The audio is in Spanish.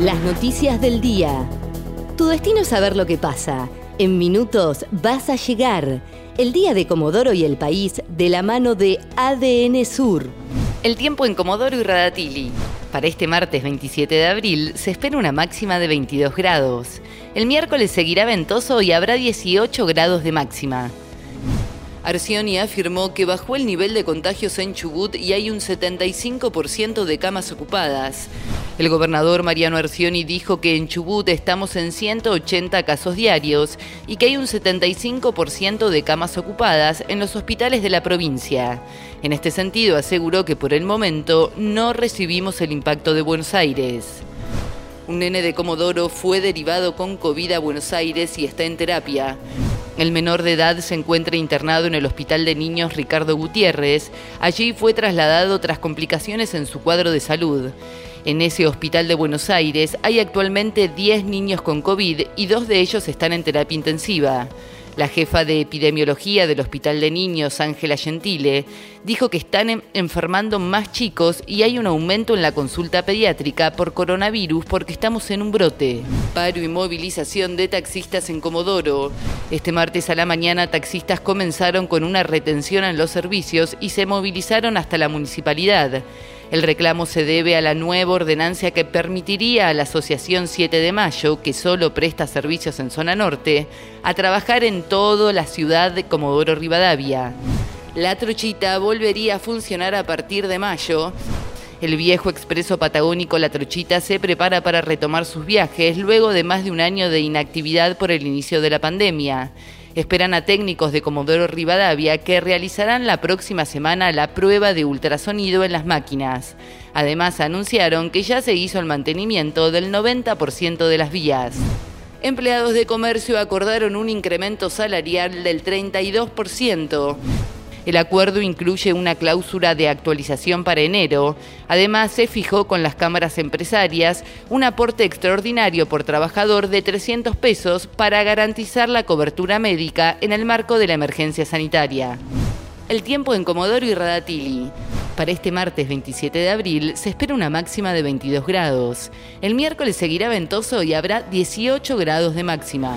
Las noticias del día. Tu destino es saber lo que pasa. En minutos vas a llegar. El día de Comodoro y el país de la mano de ADN Sur. El tiempo en Comodoro y Radatili. Para este martes 27 de abril se espera una máxima de 22 grados. El miércoles seguirá ventoso y habrá 18 grados de máxima. Arcioni afirmó que bajó el nivel de contagios en Chubut y hay un 75% de camas ocupadas. El gobernador Mariano Arcioni dijo que en Chubut estamos en 180 casos diarios y que hay un 75% de camas ocupadas en los hospitales de la provincia. En este sentido, aseguró que por el momento no recibimos el impacto de Buenos Aires. Un nene de Comodoro fue derivado con COVID a Buenos Aires y está en terapia. El menor de edad se encuentra internado en el Hospital de Niños Ricardo Gutiérrez. Allí fue trasladado tras complicaciones en su cuadro de salud. En ese hospital de Buenos Aires hay actualmente 10 niños con COVID y dos de ellos están en terapia intensiva. La jefa de epidemiología del Hospital de Niños, Ángela Gentile, dijo que están enfermando más chicos y hay un aumento en la consulta pediátrica por coronavirus porque estamos en un brote. Paro y movilización de taxistas en Comodoro. Este martes a la mañana taxistas comenzaron con una retención en los servicios y se movilizaron hasta la municipalidad. El reclamo se debe a la nueva ordenancia que permitiría a la Asociación 7 de Mayo, que solo presta servicios en zona norte, a trabajar en toda la ciudad de Comodoro Rivadavia. La trochita volvería a funcionar a partir de mayo. El viejo expreso patagónico La Trochita se prepara para retomar sus viajes luego de más de un año de inactividad por el inicio de la pandemia. Esperan a técnicos de Comodoro Rivadavia que realizarán la próxima semana la prueba de ultrasonido en las máquinas. Además, anunciaron que ya se hizo el mantenimiento del 90% de las vías. Empleados de comercio acordaron un incremento salarial del 32%. El acuerdo incluye una cláusula de actualización para enero. Además, se fijó con las cámaras empresarias un aporte extraordinario por trabajador de 300 pesos para garantizar la cobertura médica en el marco de la emergencia sanitaria. El tiempo en Comodoro y Radatili. Para este martes 27 de abril se espera una máxima de 22 grados. El miércoles seguirá ventoso y habrá 18 grados de máxima.